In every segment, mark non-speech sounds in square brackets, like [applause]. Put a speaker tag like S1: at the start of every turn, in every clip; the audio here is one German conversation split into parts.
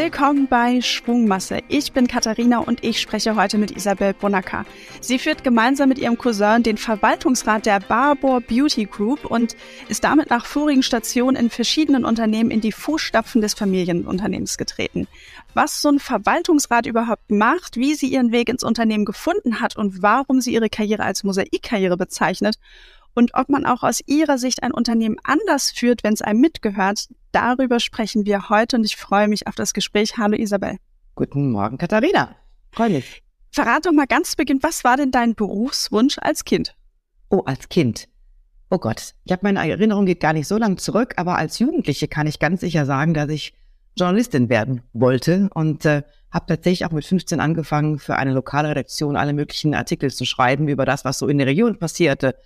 S1: Willkommen bei Schwungmasse. Ich bin Katharina und ich spreche heute mit Isabel Bonacker. Sie führt gemeinsam mit ihrem Cousin den Verwaltungsrat der Barbour Beauty Group und ist damit nach vorigen Stationen in verschiedenen Unternehmen in die Fußstapfen des Familienunternehmens getreten. Was so ein Verwaltungsrat überhaupt macht, wie sie ihren Weg ins Unternehmen gefunden hat und warum sie ihre Karriere als Mosaikkarriere bezeichnet und ob man auch aus Ihrer Sicht ein Unternehmen anders führt, wenn es einem mitgehört, darüber sprechen wir heute und ich freue mich auf das Gespräch. Hallo Isabel.
S2: Guten Morgen, Katharina. Freue mich.
S1: Verrat doch mal ganz zu Beginn, was war denn dein Berufswunsch als Kind?
S2: Oh, als Kind. Oh Gott, ich habe meine Erinnerung geht gar nicht so lang zurück, aber als Jugendliche kann ich ganz sicher sagen, dass ich Journalistin werden wollte und äh, habe tatsächlich auch mit 15 angefangen, für eine lokale Redaktion alle möglichen Artikel zu schreiben über das, was so in der Region passierte.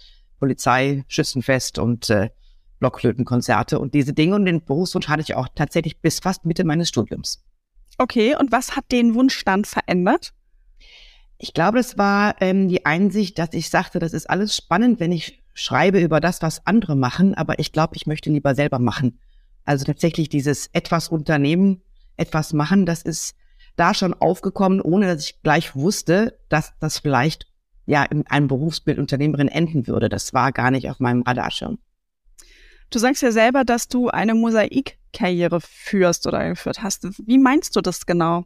S2: Polizei, Schützenfest und äh, Blockflötenkonzerte und diese Dinge. Und den Berufswunsch hatte ich auch tatsächlich bis fast Mitte meines Studiums.
S1: Okay, und was hat den Wunsch dann verändert?
S2: Ich glaube, es war ähm, die Einsicht, dass ich sagte, das ist alles spannend, wenn ich schreibe über das, was andere machen, aber ich glaube, ich möchte lieber selber machen. Also tatsächlich dieses etwas unternehmen, etwas machen, das ist da schon aufgekommen, ohne dass ich gleich wusste, dass das vielleicht ja in einem Berufsbild Unternehmerin enden würde. Das war gar nicht auf meinem Radarschirm.
S1: Du sagst ja selber, dass du eine Mosaikkarriere führst oder geführt hast. Wie meinst du das genau?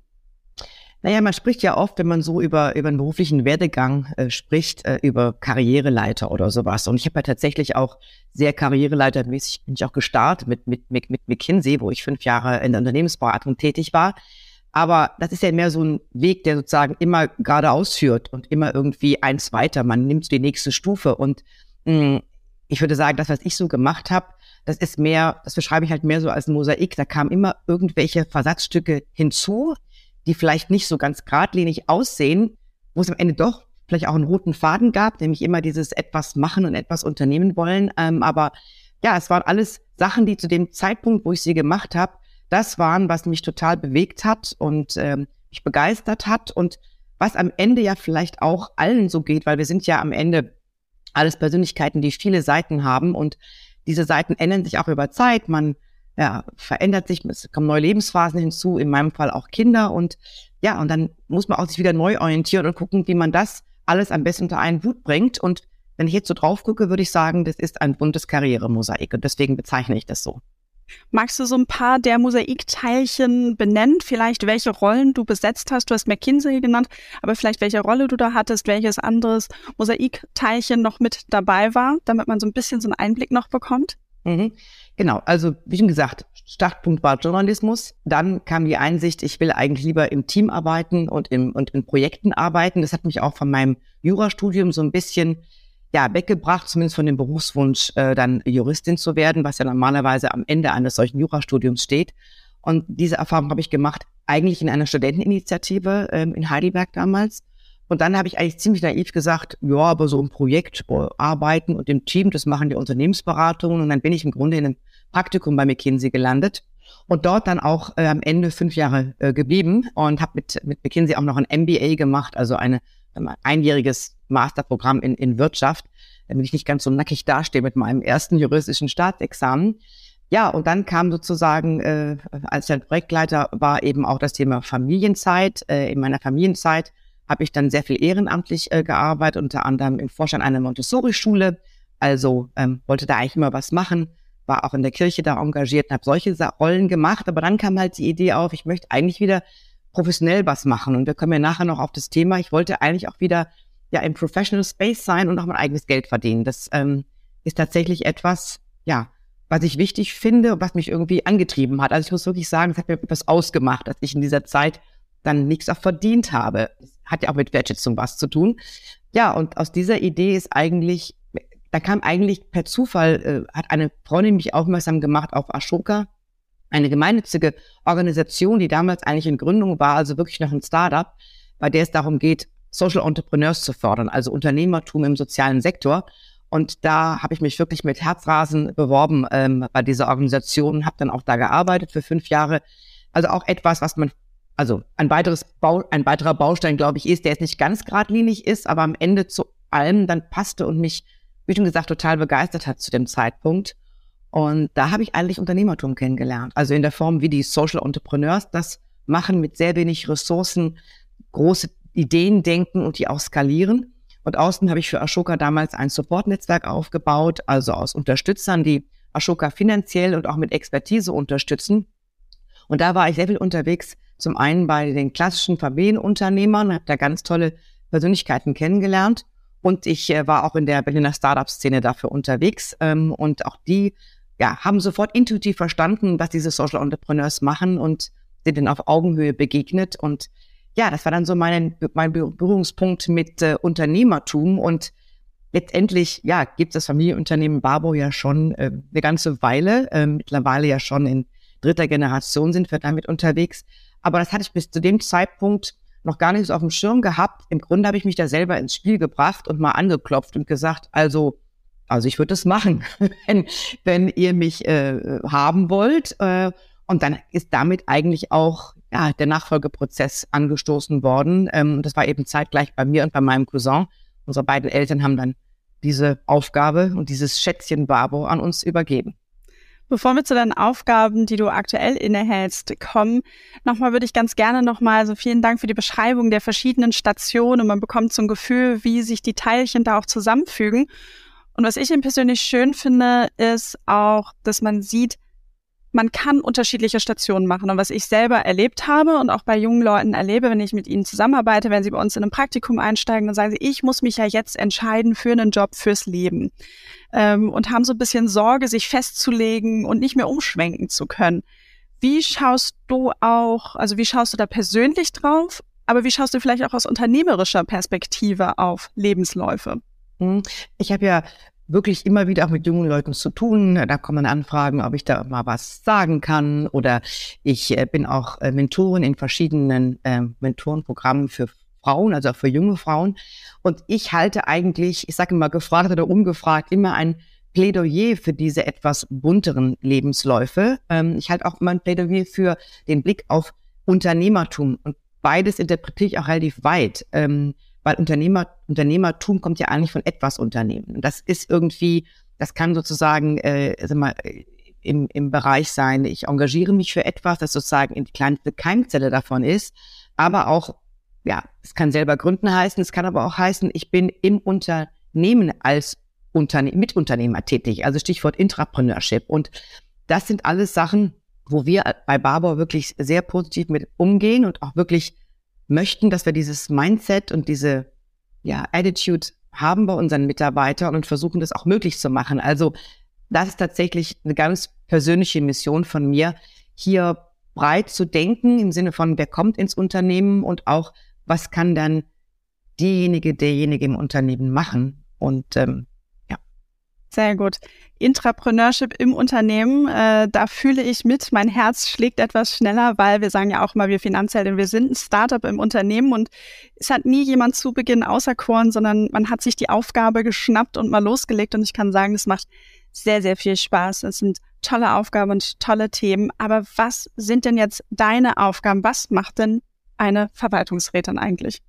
S2: Naja, man spricht ja oft, wenn man so über, über einen beruflichen Werdegang äh, spricht, äh, über Karriereleiter oder sowas. Und ich habe ja tatsächlich auch sehr karriereleitermäßig bin ich auch gestartet mit, mit, mit, mit McKinsey, wo ich fünf Jahre in der Unternehmensberatung tätig war. Aber das ist ja mehr so ein Weg, der sozusagen immer geradeaus führt und immer irgendwie eins weiter. Man nimmt die nächste Stufe. Und mh, hm, ich würde sagen, das, was ich so gemacht habe, das ist mehr, das beschreibe ich halt mehr so als ein Mosaik. Da kamen immer irgendwelche Versatzstücke hinzu, die vielleicht nicht so ganz geradlinig aussehen, wo es am Ende doch vielleicht auch einen roten Faden gab, nämlich immer dieses etwas machen und etwas unternehmen wollen. Ähm, aber ja, es waren alles Sachen, die zu dem Zeitpunkt, wo ich sie gemacht habe, das waren, was mich total bewegt hat und ähm, mich begeistert hat und was am Ende ja vielleicht auch allen so geht, weil wir sind ja am Ende alles Persönlichkeiten, die viele Seiten haben und diese Seiten ändern sich auch über Zeit. Man ja, verändert sich, es kommen neue Lebensphasen hinzu, in meinem Fall auch Kinder und ja, und dann muss man auch sich wieder neu orientieren und gucken, wie man das alles am besten unter einen Hut bringt. Und wenn ich jetzt so drauf gucke, würde ich sagen, das ist ein buntes Karrieremosaik und deswegen bezeichne ich das so.
S1: Magst du so ein paar der Mosaikteilchen benennen? Vielleicht welche Rollen du besetzt hast? Du hast McKinsey genannt, aber vielleicht welche Rolle du da hattest, welches anderes Mosaikteilchen noch mit dabei war, damit man so ein bisschen so einen Einblick noch bekommt?
S2: Mhm. Genau, also wie schon gesagt, Startpunkt war Journalismus. Dann kam die Einsicht, ich will eigentlich lieber im Team arbeiten und, im, und in Projekten arbeiten. Das hat mich auch von meinem Jurastudium so ein bisschen ja, weggebracht, zumindest von dem Berufswunsch, äh, dann Juristin zu werden, was ja normalerweise am Ende eines solchen Jurastudiums steht. Und diese Erfahrung habe ich gemacht, eigentlich in einer Studenteninitiative ähm, in Heidelberg damals. Und dann habe ich eigentlich ziemlich naiv gesagt, ja, aber so ein Projekt arbeiten und im Team, das machen die Unternehmensberatungen. Und dann bin ich im Grunde in einem Praktikum bei McKinsey gelandet und dort dann auch äh, am Ende fünf Jahre äh, geblieben und habe mit, mit McKinsey auch noch ein MBA gemacht, also eine einjähriges Masterprogramm in, in Wirtschaft, damit ich nicht ganz so nackig dastehe mit meinem ersten juristischen Staatsexamen. Ja, und dann kam sozusagen, äh, als ich Projektleiter war, eben auch das Thema Familienzeit. Äh, in meiner Familienzeit habe ich dann sehr viel ehrenamtlich äh, gearbeitet, unter anderem im Vorstand einer Montessori-Schule. Also ähm, wollte da eigentlich immer was machen, war auch in der Kirche da engagiert und habe solche Rollen gemacht. Aber dann kam halt die Idee auf, ich möchte eigentlich wieder professionell was machen. Und wir kommen ja nachher noch auf das Thema. Ich wollte eigentlich auch wieder ja im Professional Space sein und auch mein eigenes Geld verdienen. Das ähm, ist tatsächlich etwas, ja, was ich wichtig finde, was mich irgendwie angetrieben hat. Also ich muss wirklich sagen, es hat mir etwas ausgemacht, dass ich in dieser Zeit dann nichts auch verdient habe. Das hat ja auch mit Wertschätzung was zu tun. Ja, und aus dieser Idee ist eigentlich, da kam eigentlich per Zufall, äh, hat eine Freundin mich aufmerksam gemacht auf Ashoka, eine gemeinnützige Organisation, die damals eigentlich in Gründung war, also wirklich noch ein Startup, bei der es darum geht, Social Entrepreneurs zu fördern, also Unternehmertum im sozialen Sektor. Und da habe ich mich wirklich mit Herzrasen beworben ähm, bei dieser Organisation, habe dann auch da gearbeitet für fünf Jahre. Also auch etwas, was man, also ein weiteres Bau, ein weiterer Baustein, glaube ich, ist, der jetzt nicht ganz geradlinig ist, aber am Ende zu allem dann passte und mich, wie schon gesagt, total begeistert hat zu dem Zeitpunkt. Und da habe ich eigentlich Unternehmertum kennengelernt. Also in der Form, wie die Social Entrepreneurs das machen mit sehr wenig Ressourcen, große Ideen denken und die auch skalieren. Und außen habe ich für Ashoka damals ein Support-Netzwerk aufgebaut, also aus Unterstützern, die Ashoka finanziell und auch mit Expertise unterstützen. Und da war ich sehr viel unterwegs, zum einen bei den klassischen Familienunternehmern, habe da ganz tolle Persönlichkeiten kennengelernt. Und ich äh, war auch in der Berliner Startup-Szene dafür unterwegs. Ähm, und auch die ja, haben sofort intuitiv verstanden, was diese Social Entrepreneurs machen und sind dann auf Augenhöhe begegnet. Und ja, das war dann so mein, mein Berührungspunkt mit äh, Unternehmertum. Und letztendlich, ja, gibt es das Familienunternehmen Barbo ja schon äh, eine ganze Weile. Äh, mittlerweile ja schon in dritter Generation sind wir damit unterwegs. Aber das hatte ich bis zu dem Zeitpunkt noch gar nicht so auf dem Schirm gehabt. Im Grunde habe ich mich da selber ins Spiel gebracht und mal angeklopft und gesagt, also, also ich würde das machen, [laughs] wenn, wenn ihr mich äh, haben wollt. Äh, und dann ist damit eigentlich auch ja, der Nachfolgeprozess angestoßen worden. Ähm, das war eben zeitgleich bei mir und bei meinem Cousin. Unsere beiden Eltern haben dann diese Aufgabe und dieses Schätzchen Babo an uns übergeben.
S1: Bevor wir zu deinen Aufgaben, die du aktuell innehältst, kommen, nochmal würde ich ganz gerne nochmal, also vielen Dank für die Beschreibung der verschiedenen Stationen und man bekommt so ein Gefühl, wie sich die Teilchen da auch zusammenfügen. Und was ich eben persönlich schön finde, ist auch, dass man sieht, man kann unterschiedliche Stationen machen. Und was ich selber erlebt habe und auch bei jungen Leuten erlebe, wenn ich mit ihnen zusammenarbeite, wenn sie bei uns in ein Praktikum einsteigen, dann sagen sie, ich muss mich ja jetzt entscheiden für einen Job fürs Leben. Ähm, und haben so ein bisschen Sorge, sich festzulegen und nicht mehr umschwenken zu können. Wie schaust du auch, also wie schaust du da persönlich drauf, aber wie schaust du vielleicht auch aus unternehmerischer Perspektive auf Lebensläufe?
S2: Hm, ich habe ja wirklich immer wieder auch mit jungen Leuten zu tun. Da kommen Anfragen, ob ich da mal was sagen kann. Oder ich äh, bin auch äh, Mentorin in verschiedenen äh, Mentorenprogrammen für Frauen, also auch für junge Frauen. Und ich halte eigentlich, ich sage immer gefragt oder umgefragt, immer ein Plädoyer für diese etwas bunteren Lebensläufe. Ähm, ich halte auch immer ein Plädoyer für den Blick auf Unternehmertum. Und beides interpretiere ich auch relativ weit. Ähm, weil Unternehmer, Unternehmertum kommt ja eigentlich von etwas Unternehmen. Und das ist irgendwie, das kann sozusagen, äh, sag mal, im, im Bereich sein, ich engagiere mich für etwas, das sozusagen in die kleinste Keimzelle davon ist, aber auch, ja, es kann selber gründen heißen, es kann aber auch heißen, ich bin im Unternehmen als Unterne Mitunternehmer tätig, also Stichwort Intrapreneurship. Und das sind alles Sachen, wo wir bei Barbour wirklich sehr positiv mit umgehen und auch wirklich möchten, dass wir dieses Mindset und diese ja, Attitude haben bei unseren Mitarbeitern und versuchen das auch möglich zu machen. Also das ist tatsächlich eine ganz persönliche Mission von mir, hier breit zu denken im Sinne von, wer kommt ins Unternehmen und auch, was kann dann diejenige, derjenige im Unternehmen machen. Und ähm,
S1: sehr gut. Intrapreneurship im Unternehmen, äh, da fühle ich mit, mein Herz schlägt etwas schneller, weil wir sagen ja auch mal, wir Finanzhelden, wir sind ein Startup im Unternehmen und es hat nie jemand zu Beginn auserkoren, sondern man hat sich die Aufgabe geschnappt und mal losgelegt und ich kann sagen, es macht sehr, sehr viel Spaß. Es sind tolle Aufgaben und tolle Themen. Aber was sind denn jetzt deine Aufgaben? Was macht denn eine Verwaltungsrätin eigentlich?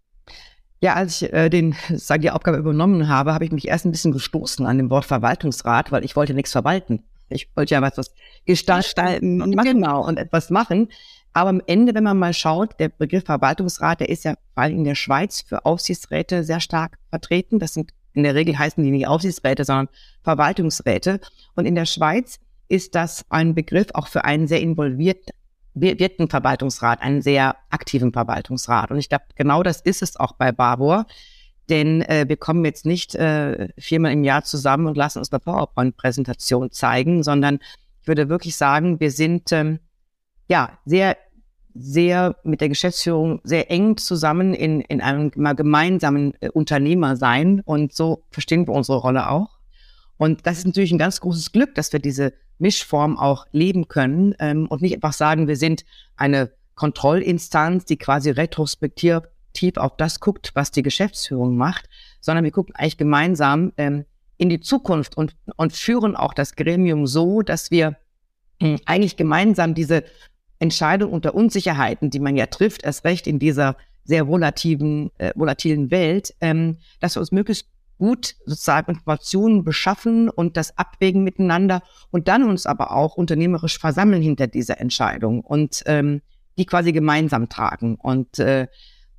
S2: Ja, als ich äh, den, sag die Aufgabe übernommen habe, habe ich mich erst ein bisschen gestoßen an dem Wort Verwaltungsrat, weil ich wollte nichts verwalten. Ich wollte ja was, was gestalten und machen. Genau, und etwas machen. Aber am Ende, wenn man mal schaut, der Begriff Verwaltungsrat, der ist ja vor allem in der Schweiz für Aufsichtsräte sehr stark vertreten. Das sind in der Regel heißen die nicht Aufsichtsräte, sondern Verwaltungsräte. Und in der Schweiz ist das ein Begriff auch für einen sehr involviert, wird ein Verwaltungsrat, einen sehr aktiven Verwaltungsrat. Und ich glaube, genau das ist es auch bei Barbour. Denn äh, wir kommen jetzt nicht äh, viermal im Jahr zusammen und lassen uns eine PowerPoint-Präsentation zeigen, sondern ich würde wirklich sagen, wir sind ähm, ja sehr, sehr mit der Geschäftsführung sehr eng zusammen in, in einem gemeinsamen äh, Unternehmer sein. Und so verstehen wir unsere Rolle auch. Und das ist natürlich ein ganz großes Glück, dass wir diese Mischform auch leben können ähm, und nicht einfach sagen, wir sind eine Kontrollinstanz, die quasi retrospektiv auf das guckt, was die Geschäftsführung macht, sondern wir gucken eigentlich gemeinsam ähm, in die Zukunft und, und führen auch das Gremium so, dass wir äh, eigentlich gemeinsam diese Entscheidung unter Unsicherheiten, die man ja trifft, erst recht in dieser sehr volativen, äh, volatilen Welt, ähm, dass wir uns möglichst gut sozusagen Informationen beschaffen und das abwägen miteinander und dann uns aber auch unternehmerisch versammeln hinter dieser Entscheidung. Und ähm, die quasi gemeinsam tragen. Und äh,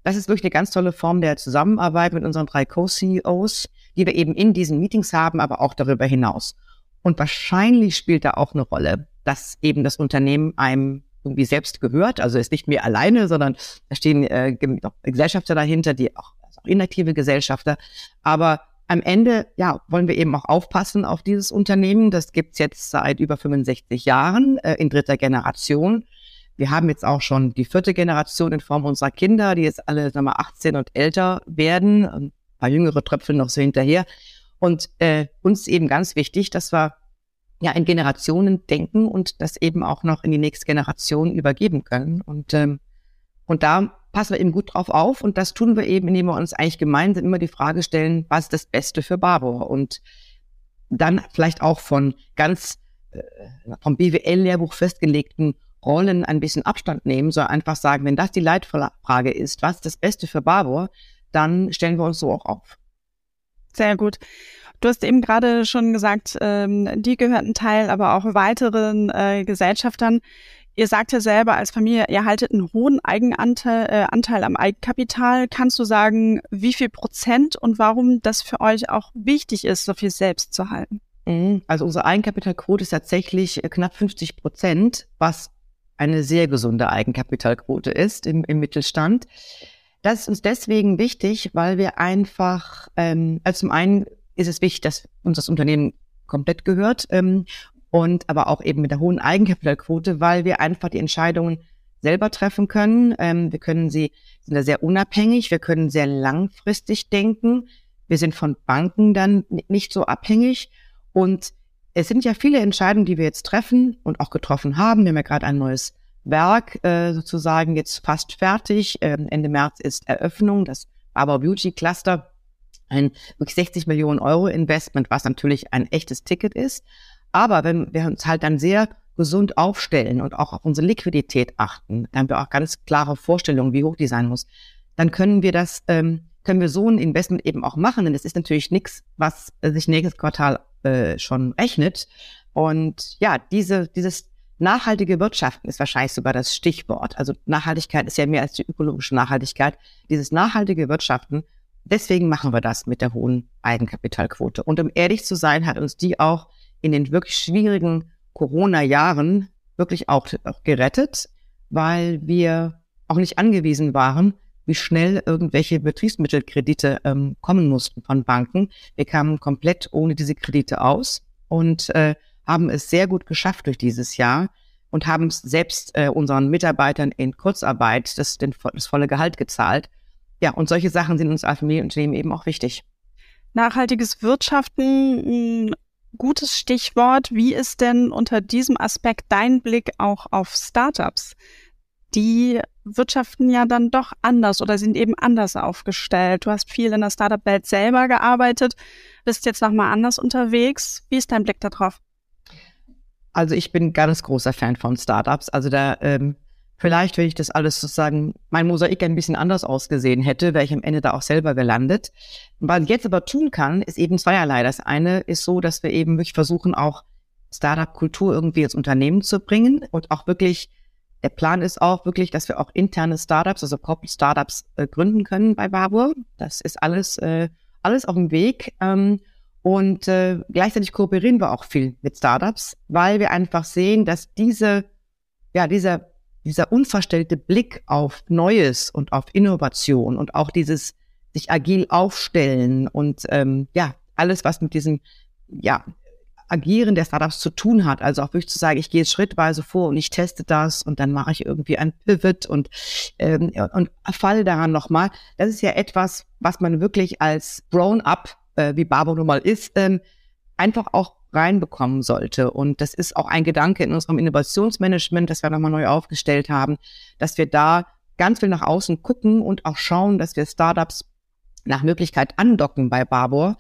S2: das ist wirklich eine ganz tolle Form der Zusammenarbeit mit unseren drei Co-CEOs, die wir eben in diesen Meetings haben, aber auch darüber hinaus. Und wahrscheinlich spielt da auch eine Rolle, dass eben das Unternehmen einem irgendwie selbst gehört. Also ist nicht mehr alleine, sondern da stehen äh, Gesellschafter dahinter, die auch, also auch inaktive Gesellschafter. Aber am Ende, ja, wollen wir eben auch aufpassen auf dieses Unternehmen. Das gibt's jetzt seit über 65 Jahren äh, in dritter Generation. Wir haben jetzt auch schon die vierte Generation in Form unserer Kinder, die jetzt alle sagen wir, 18 und älter werden. Ein paar jüngere tröpfeln noch so hinterher. Und äh, uns eben ganz wichtig, dass wir ja in Generationen denken und das eben auch noch in die nächste Generation übergeben können. Und, ähm, und da passen wir eben gut drauf auf. Und das tun wir eben, indem wir uns eigentlich gemeinsam immer die Frage stellen, was ist das Beste für Barbour? Und dann vielleicht auch von ganz äh, vom BWL-Lehrbuch festgelegten Rollen ein bisschen Abstand nehmen, sondern einfach sagen, wenn das die Leitfrage ist, was ist das Beste für Barbour, dann stellen wir uns so auch auf.
S1: Sehr gut. Du hast eben gerade schon gesagt, ähm, die gehörten Teil, aber auch weiteren äh, Gesellschaftern. Ihr sagt ja selber als Familie, ihr haltet einen hohen Eigenanteil äh, Anteil am Eigenkapital. Kannst du sagen, wie viel Prozent und warum das für euch auch wichtig ist, so viel selbst zu halten?
S2: Mhm. Also unsere Eigenkapitalquote ist tatsächlich äh, knapp 50 Prozent, was eine sehr gesunde Eigenkapitalquote ist im, im Mittelstand. Das ist uns deswegen wichtig, weil wir einfach, ähm, also zum einen ist es wichtig, dass uns das Unternehmen komplett gehört ähm, und aber auch eben mit der hohen Eigenkapitalquote, weil wir einfach die Entscheidungen selber treffen können. Ähm, wir können sie, sind da sehr unabhängig, wir können sehr langfristig denken. Wir sind von Banken dann nicht so abhängig. Und es sind ja viele Entscheidungen, die wir jetzt treffen und auch getroffen haben. Wir haben ja gerade ein neues Werk äh, sozusagen jetzt fast fertig. Ähm, Ende März ist Eröffnung, das Barber Beauty Cluster ein wirklich 60 Millionen Euro Investment, was natürlich ein echtes Ticket ist. Aber wenn wir uns halt dann sehr gesund aufstellen und auch auf unsere Liquidität achten, dann haben wir auch ganz klare Vorstellungen, wie hoch die sein muss, dann können wir das, ähm, können wir so ein Investment eben auch machen. Denn es ist natürlich nichts, was sich nächstes Quartal äh, schon rechnet. Und ja, diese, dieses nachhaltige Wirtschaften ist wahrscheinlich sogar das Stichwort. Also Nachhaltigkeit ist ja mehr als die ökologische Nachhaltigkeit. Dieses nachhaltige Wirtschaften Deswegen machen wir das mit der hohen Eigenkapitalquote. Und um ehrlich zu sein, hat uns die auch in den wirklich schwierigen Corona-Jahren wirklich auch, gerettet, weil wir auch nicht angewiesen waren, wie schnell irgendwelche Betriebsmittelkredite ähm, kommen mussten von Banken. Wir kamen komplett ohne diese Kredite aus und äh, haben es sehr gut geschafft durch dieses Jahr und haben selbst äh, unseren Mitarbeitern in Kurzarbeit das, den, das volle Gehalt gezahlt ja, und solche Sachen sind uns als Familienunternehmen eben auch wichtig.
S1: Nachhaltiges Wirtschaften, ein gutes Stichwort. Wie ist denn unter diesem Aspekt dein Blick auch auf Startups? Die wirtschaften ja dann doch anders oder sind eben anders aufgestellt. Du hast viel in der Startup-Welt selber gearbeitet, bist jetzt nochmal anders unterwegs. Wie ist dein Blick darauf?
S2: Also ich bin ganz großer Fan von Startups. Also da ähm, Vielleicht, wenn ich das alles sozusagen, mein Mosaik ein bisschen anders ausgesehen hätte, wäre ich am Ende da auch selber gelandet. Was ich jetzt aber tun kann, ist eben zweierlei. Das eine ist so, dass wir eben wirklich versuchen, auch Startup-Kultur irgendwie ins Unternehmen zu bringen und auch wirklich, der Plan ist auch wirklich, dass wir auch interne Startups, also Corporate Startups äh, gründen können bei Barbour. Das ist alles, äh, alles auf dem Weg. Ähm, und äh, gleichzeitig kooperieren wir auch viel mit Startups, weil wir einfach sehen, dass diese, ja, dieser dieser unverstellte Blick auf Neues und auf Innovation und auch dieses sich agil aufstellen und ähm, ja, alles, was mit diesem ja, Agieren der Startups zu tun hat. Also auch wirklich zu sagen, ich gehe schrittweise vor und ich teste das und dann mache ich irgendwie ein Pivot und, ähm, und falle daran nochmal. Das ist ja etwas, was man wirklich als Grown-up, äh, wie Barbo nun mal ist, ähm, einfach auch reinbekommen sollte. Und das ist auch ein Gedanke in unserem Innovationsmanagement, das wir nochmal neu aufgestellt haben, dass wir da ganz viel nach außen gucken und auch schauen, dass wir Startups nach Möglichkeit andocken bei Barbour.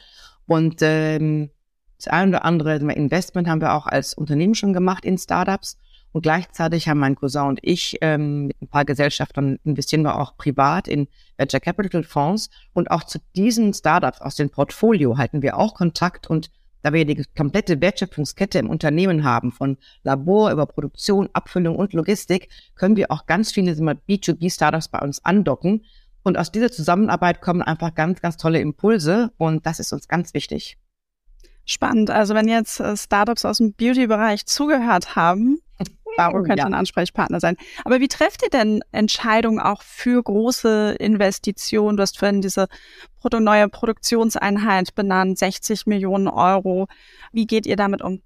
S2: Und ähm, das eine oder andere Investment haben wir auch als Unternehmen schon gemacht in Startups. Und gleichzeitig haben mein Cousin und ich ähm, mit ein paar Gesellschaftern investieren wir auch privat in Venture Capital Fonds. Und auch zu diesen Startups aus dem Portfolio halten wir auch Kontakt und da wir die komplette Wertschöpfungskette im Unternehmen haben, von Labor über Produktion, Abfüllung und Logistik, können wir auch ganz viele B2B-Startups bei uns andocken. Und aus dieser Zusammenarbeit kommen einfach ganz, ganz tolle Impulse und das ist uns ganz wichtig.
S1: Spannend. Also wenn jetzt äh, Startups aus dem Beauty-Bereich zugehört haben, Baro könnte ja. ein Ansprechpartner sein. Aber wie trefft ihr denn Entscheidungen auch für große Investitionen? Du hast vorhin diese neue Produktionseinheit benannt, 60 Millionen Euro. Wie geht ihr damit um?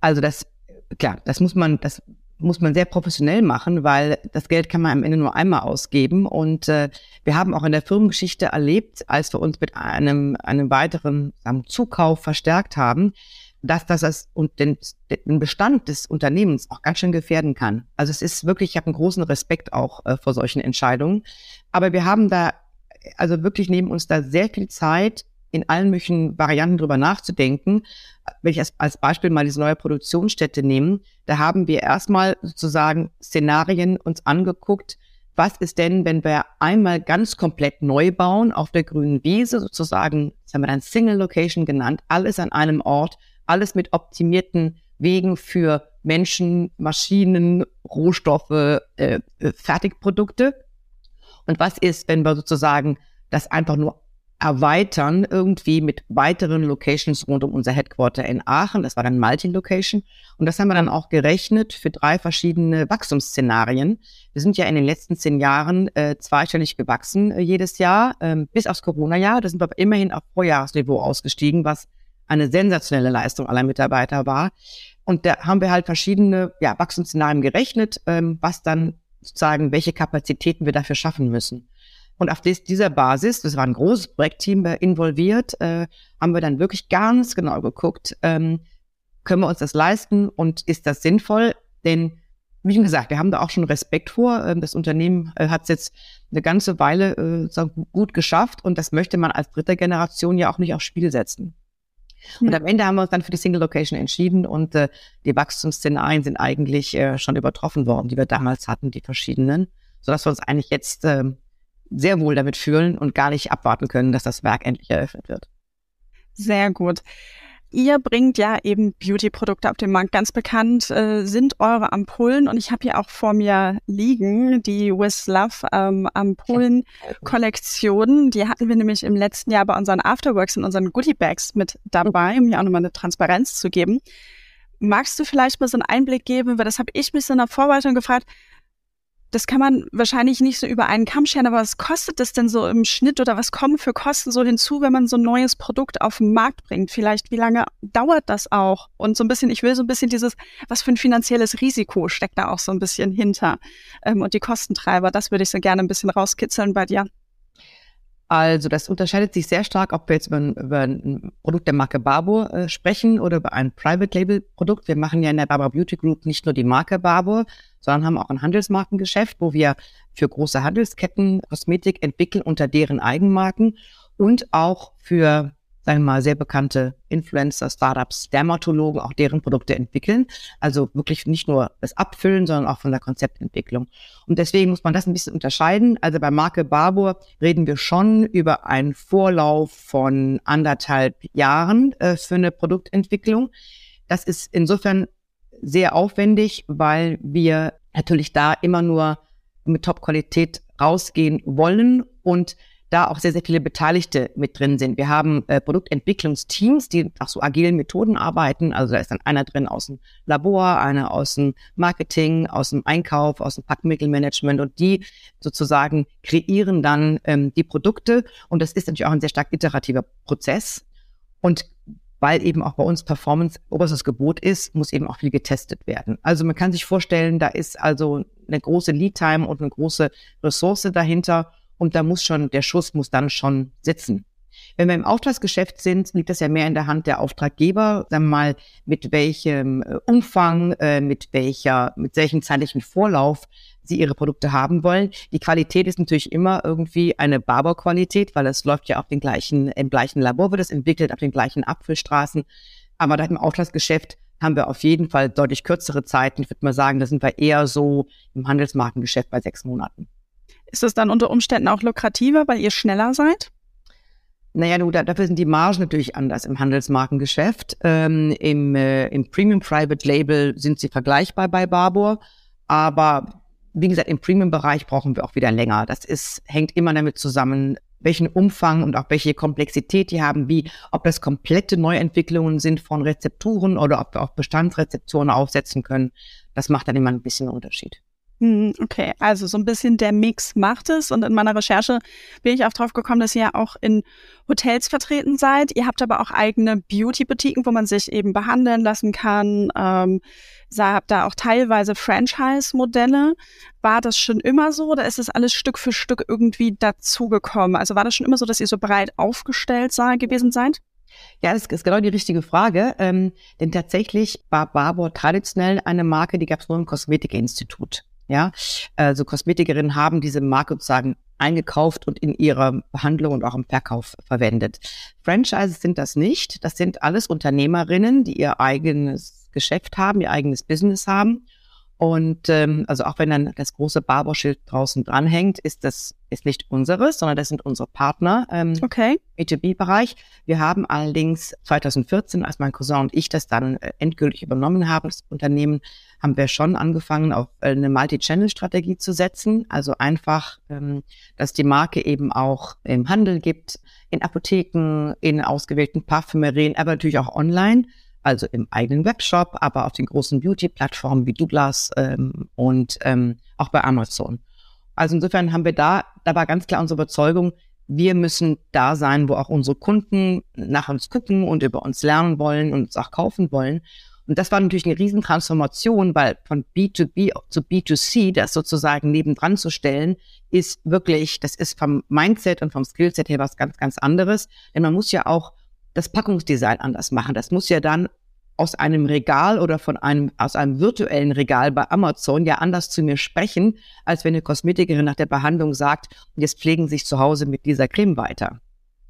S2: Also das, klar, das muss man, das muss man sehr professionell machen, weil das Geld kann man am Ende nur einmal ausgeben. Und äh, wir haben auch in der Firmengeschichte erlebt, als wir uns mit einem, einem weiteren Zukauf verstärkt haben, dass das und den, den Bestand des Unternehmens auch ganz schön gefährden kann. Also es ist wirklich, ich habe einen großen Respekt auch äh, vor solchen Entscheidungen. Aber wir haben da, also wirklich neben uns da sehr viel Zeit, in allen möglichen Varianten drüber nachzudenken. Wenn ich als, als Beispiel mal diese neue Produktionsstätte nehme, da haben wir erstmal sozusagen Szenarien uns angeguckt, was ist denn, wenn wir einmal ganz komplett neu bauen auf der grünen Wiese, sozusagen, das haben wir dann Single Location genannt, alles an einem Ort, alles mit optimierten Wegen für Menschen, Maschinen, Rohstoffe, äh, äh Fertigprodukte. Und was ist, wenn wir sozusagen das einfach nur erweitern irgendwie mit weiteren Locations rund um unser Headquarter in Aachen. Das war dann Multi-Location. Und das haben wir dann auch gerechnet für drei verschiedene Wachstumsszenarien. Wir sind ja in den letzten zehn Jahren äh, zweistellig gewachsen äh, jedes Jahr, ähm, bis aufs Corona-Jahr. Da sind wir aber immerhin auf Vorjahresniveau ausgestiegen, was eine sensationelle Leistung aller Mitarbeiter war. Und da haben wir halt verschiedene ja, Wachstumsszenarien gerechnet, ähm, was dann sozusagen, welche Kapazitäten wir dafür schaffen müssen. Und auf dieser Basis, das war ein großes Projektteam involviert, äh, haben wir dann wirklich ganz genau geguckt, ähm, können wir uns das leisten und ist das sinnvoll? Denn, wie schon gesagt, wir haben da auch schon Respekt vor. Ähm, das Unternehmen äh, hat es jetzt eine ganze Weile äh, gut geschafft und das möchte man als dritte Generation ja auch nicht aufs Spiel setzen. Und ja. am Ende haben wir uns dann für die Single Location entschieden und äh, die Wachstumsszenarien sind eigentlich äh, schon übertroffen worden, die wir damals hatten, die verschiedenen, sodass wir uns eigentlich jetzt äh, sehr wohl damit fühlen und gar nicht abwarten können, dass das Werk endlich eröffnet wird.
S1: Sehr gut. Ihr bringt ja eben Beauty-Produkte auf den Markt. Ganz bekannt äh, sind eure Ampullen und ich habe hier auch vor mir liegen die With Love ähm, Ampullen-Kollektion. Die hatten wir nämlich im letzten Jahr bei unseren Afterworks in unseren Goodie-Bags mit dabei, um hier auch nochmal eine Transparenz zu geben. Magst du vielleicht mal so einen Einblick geben, weil das habe ich mich in der Vorbereitung gefragt, das kann man wahrscheinlich nicht so über einen Kamm scheren, aber was kostet das denn so im Schnitt oder was kommen für Kosten so hinzu, wenn man so ein neues Produkt auf den Markt bringt? Vielleicht, wie lange dauert das auch? Und so ein bisschen, ich will so ein bisschen dieses, was für ein finanzielles Risiko steckt da auch so ein bisschen hinter? Ähm, und die Kostentreiber, das würde ich so gerne ein bisschen rauskitzeln bei dir.
S2: Also das unterscheidet sich sehr stark, ob wir jetzt über ein, über ein Produkt der Marke Barbour äh, sprechen oder über ein Private Label Produkt. Wir machen ja in der Barbour Beauty Group nicht nur die Marke Barbour, sondern haben auch ein Handelsmarkengeschäft, wo wir für große Handelsketten Kosmetik entwickeln unter deren Eigenmarken und auch für sagen wir mal, sehr bekannte Influencer, Startups, Dermatologen auch deren Produkte entwickeln. Also wirklich nicht nur das Abfüllen, sondern auch von der Konzeptentwicklung. Und deswegen muss man das ein bisschen unterscheiden. Also bei Marke Barbour reden wir schon über einen Vorlauf von anderthalb Jahren äh, für eine Produktentwicklung. Das ist insofern sehr aufwendig, weil wir natürlich da immer nur mit Top-Qualität rausgehen wollen und da auch sehr, sehr viele Beteiligte mit drin sind. Wir haben äh, Produktentwicklungsteams, die nach so agilen Methoden arbeiten. Also da ist dann einer drin aus dem Labor, einer aus dem Marketing, aus dem Einkauf, aus dem Packmittelmanagement und die sozusagen kreieren dann ähm, die Produkte. Und das ist natürlich auch ein sehr stark iterativer Prozess. Und weil eben auch bei uns Performance oberstes Gebot ist, muss eben auch viel getestet werden. Also man kann sich vorstellen, da ist also eine große Lead-Time und eine große Ressource dahinter. Und da muss schon, der Schuss muss dann schon sitzen. Wenn wir im Auftragsgeschäft sind, liegt das ja mehr in der Hand der Auftraggeber, sagen wir mal, mit welchem äh, Umfang, äh, mit welcher, mit welchem zeitlichen Vorlauf sie ihre Produkte haben wollen. Die Qualität ist natürlich immer irgendwie eine Barber-Qualität, weil es läuft ja auf den gleichen, im gleichen Labor wird es entwickelt, auf den gleichen Apfelstraßen. Aber da im Auftragsgeschäft haben wir auf jeden Fall deutlich kürzere Zeiten. Ich würde mal sagen, da sind wir eher so im Handelsmarkengeschäft bei sechs Monaten.
S1: Ist es dann unter Umständen auch lukrativer, weil ihr schneller seid?
S2: Naja, du, dafür sind die Margen natürlich anders im Handelsmarkengeschäft. Ähm, Im, äh, im Premium Private Label sind sie vergleichbar bei Barbour, aber wie gesagt, im Premium-Bereich brauchen wir auch wieder länger. Das ist, hängt immer damit zusammen, welchen Umfang und auch welche Komplexität die haben, wie, ob das komplette Neuentwicklungen sind von Rezepturen oder ob wir auch Bestandsrezepturen aufsetzen können. Das macht dann immer ein bisschen Unterschied.
S1: Hm, okay, also so ein bisschen der Mix macht es. Und in meiner Recherche bin ich auch drauf gekommen, dass ihr ja auch in Hotels vertreten seid. Ihr habt aber auch eigene Beauty-Boutiquen, wo man sich eben behandeln lassen kann. Ähm, habt da auch teilweise Franchise-Modelle. War das schon immer so oder ist das alles Stück für Stück irgendwie dazugekommen? Also war das schon immer so, dass ihr so breit aufgestellt sei, gewesen seid?
S2: Ja, das ist genau die richtige Frage. Ähm, denn tatsächlich war Barbour traditionell eine Marke, die gab es nur im Kosmetikinstitut. Ja, also Kosmetikerinnen haben diese Marke sozusagen eingekauft und in ihrer Behandlung und auch im Verkauf verwendet. Franchises sind das nicht. Das sind alles Unternehmerinnen, die ihr eigenes Geschäft haben, ihr eigenes Business haben und ähm, also auch wenn dann das große Barberschild draußen dranhängt, ist das ist nicht unseres, sondern das sind unsere Partner ähm,
S1: okay.
S2: B2B-Bereich. Wir haben allerdings 2014, als mein Cousin und ich das dann äh, endgültig übernommen haben, das Unternehmen, haben wir schon angefangen, auf äh, eine Multi-Channel-Strategie zu setzen. Also einfach, ähm, dass die Marke eben auch im Handel gibt, in Apotheken, in ausgewählten Parfümerien, aber natürlich auch online also im eigenen Webshop, aber auf den großen Beauty-Plattformen wie Douglas ähm, und ähm, auch bei Amazon. Also insofern haben wir da, da war ganz klar unsere Überzeugung, wir müssen da sein, wo auch unsere Kunden nach uns gucken und über uns lernen wollen und uns auch kaufen wollen. Und das war natürlich eine Riesentransformation, weil von B2B zu B2C das sozusagen nebendran zu stellen, ist wirklich, das ist vom Mindset und vom Skillset her was ganz, ganz anderes. Denn man muss ja auch das Packungsdesign anders machen. Das muss ja dann aus einem Regal oder von einem, aus einem virtuellen Regal bei Amazon ja anders zu mir sprechen, als wenn eine Kosmetikerin nach der Behandlung sagt, jetzt pflegen sich zu Hause mit dieser Creme weiter.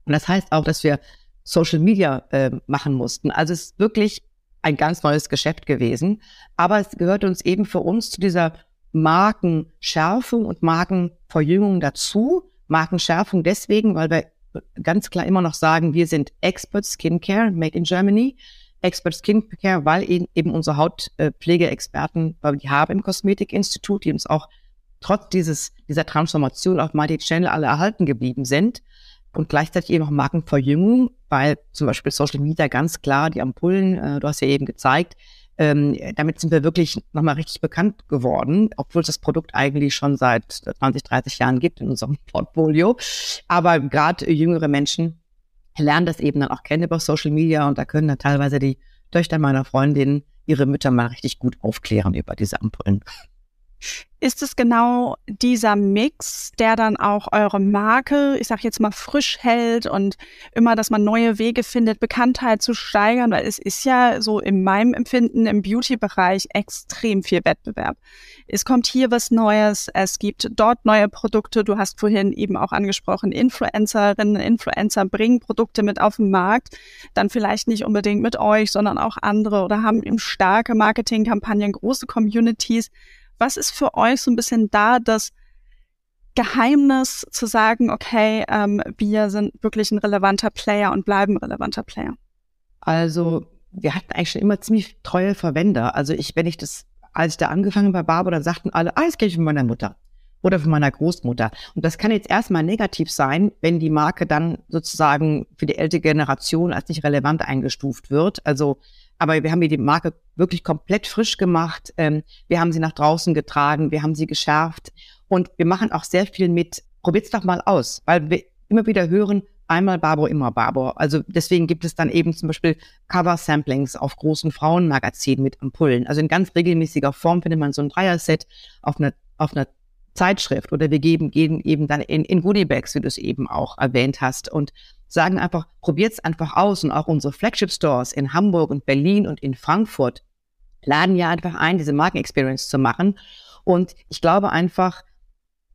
S2: Und das heißt auch, dass wir Social Media äh, machen mussten. Also es ist wirklich ein ganz neues Geschäft gewesen. Aber es gehört uns eben für uns zu dieser Markenschärfung und Markenverjüngung dazu. Markenschärfung deswegen, weil wir ganz klar immer noch sagen, wir sind Expert Skincare, made in Germany. Expert Skincare, weil eben unsere Hautpflegeexperten, weil wir die haben im Kosmetikinstitut, die uns auch trotz dieses, dieser Transformation auf Multi-Channel alle erhalten geblieben sind. Und gleichzeitig eben auch Markenverjüngung, weil zum Beispiel Social Media ganz klar, die Ampullen, äh, du hast ja eben gezeigt, ähm, damit sind wir wirklich nochmal richtig bekannt geworden, obwohl es das Produkt eigentlich schon seit 20, 30 Jahren gibt in unserem [laughs] Portfolio. Aber gerade jüngere Menschen lernen das eben dann auch kennen über Social Media und da können dann teilweise die Töchter meiner Freundin ihre Mütter mal richtig gut aufklären über diese Ampullen.
S1: Ist es genau dieser Mix, der dann auch eure Marke, ich sag jetzt mal, frisch hält und immer, dass man neue Wege findet, Bekanntheit zu steigern? Weil es ist ja so in meinem Empfinden im Beauty-Bereich extrem viel Wettbewerb. Es kommt hier was Neues, es gibt dort neue Produkte. Du hast vorhin eben auch angesprochen, Influencerinnen, Influencer bringen Produkte mit auf den Markt, dann vielleicht nicht unbedingt mit euch, sondern auch andere oder haben eben starke Marketingkampagnen, große Communities. Was ist für euch so ein bisschen da das Geheimnis zu sagen, okay, ähm, wir sind wirklich ein relevanter Player und bleiben relevanter Player?
S2: Also wir hatten eigentlich schon immer ziemlich treue Verwender. Also ich, wenn ich das, als ich da angefangen bei Barbo, dann sagten alle, ah, das kenne ich von meiner Mutter oder von meiner Großmutter. Und das kann jetzt erstmal negativ sein, wenn die Marke dann sozusagen für die ältere Generation als nicht relevant eingestuft wird. Also aber wir haben hier die Marke wirklich komplett frisch gemacht. Ähm, wir haben sie nach draußen getragen, wir haben sie geschärft und wir machen auch sehr viel mit, probiert's doch mal aus, weil wir immer wieder hören, einmal Barbo, immer Barbo. Also deswegen gibt es dann eben zum Beispiel Cover-Samplings auf großen Frauenmagazinen mit Ampullen. Also in ganz regelmäßiger Form findet man so ein Dreier-Set auf einer, auf einer Zeitschrift oder wir geben, geben eben dann in, in Goodiebags, wie du es eben auch erwähnt hast. Und sagen einfach, probiert's einfach aus. Und auch unsere Flagship-Stores in Hamburg und Berlin und in Frankfurt laden ja einfach ein, diese Marken-Experience zu machen. Und ich glaube einfach,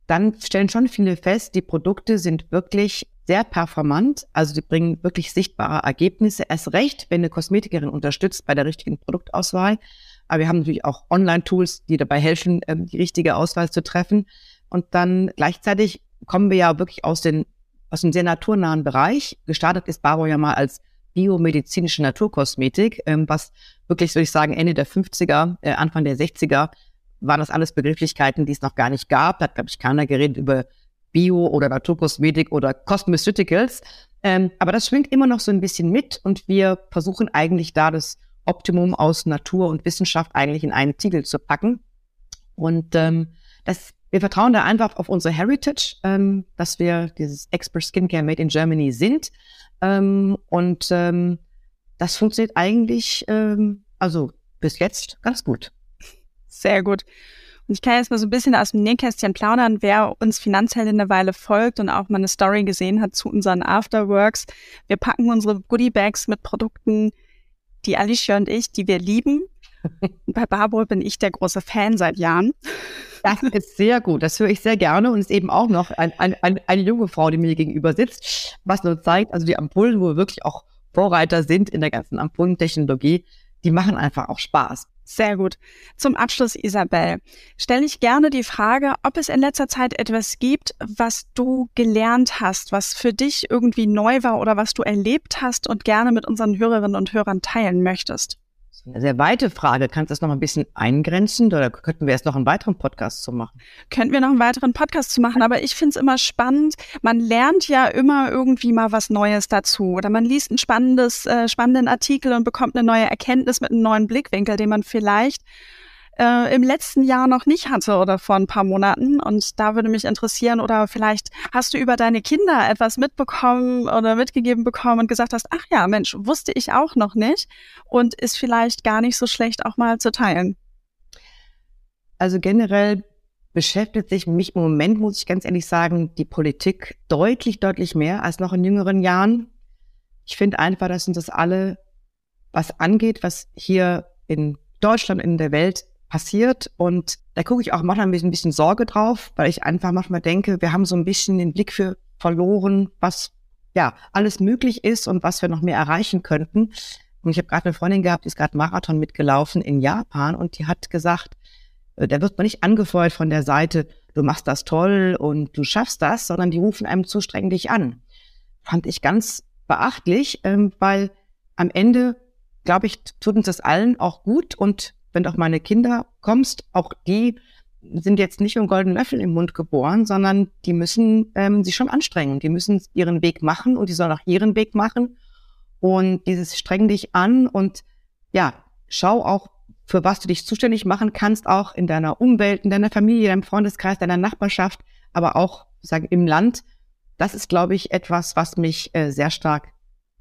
S2: dann stellen schon viele fest, die Produkte sind wirklich sehr performant, also die bringen wirklich sichtbare Ergebnisse. Erst recht, wenn eine Kosmetikerin unterstützt bei der richtigen Produktauswahl. Aber wir haben natürlich auch Online-Tools, die dabei helfen, ähm, die richtige Auswahl zu treffen. Und dann gleichzeitig kommen wir ja wirklich aus den aus einem sehr naturnahen Bereich. Gestartet ist Baro ja mal als biomedizinische Naturkosmetik, ähm, was wirklich, würde ich sagen, Ende der 50er, äh, Anfang der 60er waren das alles Begrifflichkeiten, die es noch gar nicht gab. Da hat, glaube ich, keiner geredet über Bio- oder Naturkosmetik oder Cosmeceuticals. Ähm, aber das schwingt immer noch so ein bisschen mit und wir versuchen eigentlich da das Optimum aus Natur und Wissenschaft eigentlich in einen Titel zu packen. Und ähm, das, wir vertrauen da einfach auf unsere Heritage, ähm, dass wir dieses Expert Skincare Made in Germany sind. Ähm, und ähm, das funktioniert eigentlich, ähm, also bis jetzt ganz gut.
S1: Sehr gut. Und ich kann jetzt mal so ein bisschen aus dem Nähkästchen plaudern, wer uns Finanzhelden eine Weile folgt und auch mal eine Story gesehen hat zu unseren Afterworks. Wir packen unsere Goodiebags mit Produkten, die Alicia und ich, die wir lieben. [laughs] Bei Barbara bin ich der große Fan seit Jahren.
S2: Das ist sehr gut. Das höre ich sehr gerne und ist eben auch noch ein, ein, ein, eine junge Frau, die mir gegenüber sitzt, was nur zeigt, also die Ampullen, wo wir wirklich auch Vorreiter sind in der ganzen Ampullentechnologie, die machen einfach auch Spaß.
S1: Sehr gut. Zum Abschluss, Isabel, stelle ich gerne die Frage, ob es in letzter Zeit etwas gibt, was du gelernt hast, was für dich irgendwie neu war oder was du erlebt hast und gerne mit unseren Hörerinnen und Hörern teilen möchtest
S2: eine sehr weite Frage. Kannst du das noch ein bisschen eingrenzen oder könnten wir jetzt noch einen weiteren Podcast zu machen?
S1: Könnten wir noch einen weiteren Podcast zu machen, aber ich finde es immer spannend. Man lernt ja immer irgendwie mal was Neues dazu oder man liest einen spannendes, äh, spannenden Artikel und bekommt eine neue Erkenntnis mit einem neuen Blickwinkel, den man vielleicht äh, im letzten Jahr noch nicht hatte oder vor ein paar Monaten. Und da würde mich interessieren, oder vielleicht hast du über deine Kinder etwas mitbekommen oder mitgegeben bekommen und gesagt hast, ach ja, Mensch, wusste ich auch noch nicht und ist vielleicht gar nicht so schlecht auch mal zu teilen.
S2: Also generell beschäftigt sich mich im Moment, muss ich ganz ehrlich sagen, die Politik deutlich, deutlich mehr als noch in jüngeren Jahren. Ich finde einfach, dass uns das alle, was angeht, was hier in Deutschland, in der Welt passiert. Und da gucke ich auch manchmal ein bisschen, ein bisschen Sorge drauf, weil ich einfach manchmal denke, wir haben so ein bisschen den Blick für verloren, was ja alles möglich ist und was wir noch mehr erreichen könnten. Und ich habe gerade eine Freundin gehabt, die ist gerade Marathon mitgelaufen in Japan und die hat gesagt, äh, da wird man nicht angefeuert von der Seite, du machst das toll und du schaffst das, sondern die rufen einem zu streng dich an. Fand ich ganz beachtlich, ähm, weil am Ende, glaube ich, tut uns das allen auch gut und wenn auch meine Kinder kommst, auch die sind jetzt nicht mit einem goldenen Löffel im Mund geboren, sondern die müssen ähm, sich schon anstrengen. Die müssen ihren Weg machen und die sollen auch ihren Weg machen. Und dieses streng dich an und ja, schau auch, für was du dich zuständig machen kannst, auch in deiner Umwelt, in deiner Familie, deinem Freundeskreis, deiner Nachbarschaft, aber auch sagen im Land. Das ist, glaube ich, etwas, was mich äh, sehr stark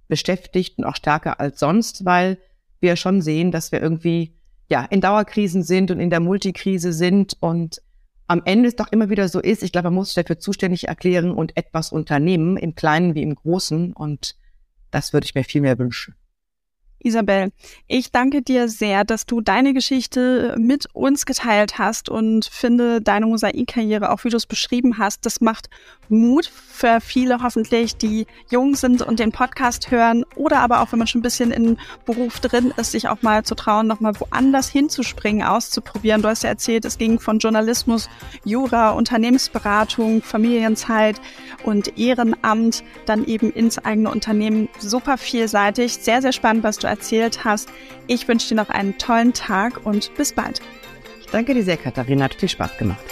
S2: beschäftigt und auch stärker als sonst, weil wir schon sehen, dass wir irgendwie ja, in Dauerkrisen sind und in der Multikrise sind und am Ende es doch immer wieder so ist, ich glaube, man muss sich dafür zuständig erklären und etwas unternehmen, im Kleinen wie im Großen. Und das würde ich mir viel mehr wünschen.
S1: Isabel, ich danke dir sehr, dass du deine Geschichte mit uns geteilt hast und finde deine Mosaikkarriere, auch wie du es beschrieben hast, das macht Mut für viele hoffentlich, die jung sind und den Podcast hören oder aber auch, wenn man schon ein bisschen im Beruf drin ist, sich auch mal zu trauen, nochmal woanders hinzuspringen, auszuprobieren. Du hast ja erzählt, es ging von Journalismus, Jura, Unternehmensberatung, Familienzeit und Ehrenamt dann eben ins eigene Unternehmen. Super vielseitig, sehr, sehr spannend, was du erzählt hast. Ich wünsche dir noch einen tollen Tag und bis bald.
S2: Ich danke dir sehr, Katharina. Hat viel Spaß gemacht.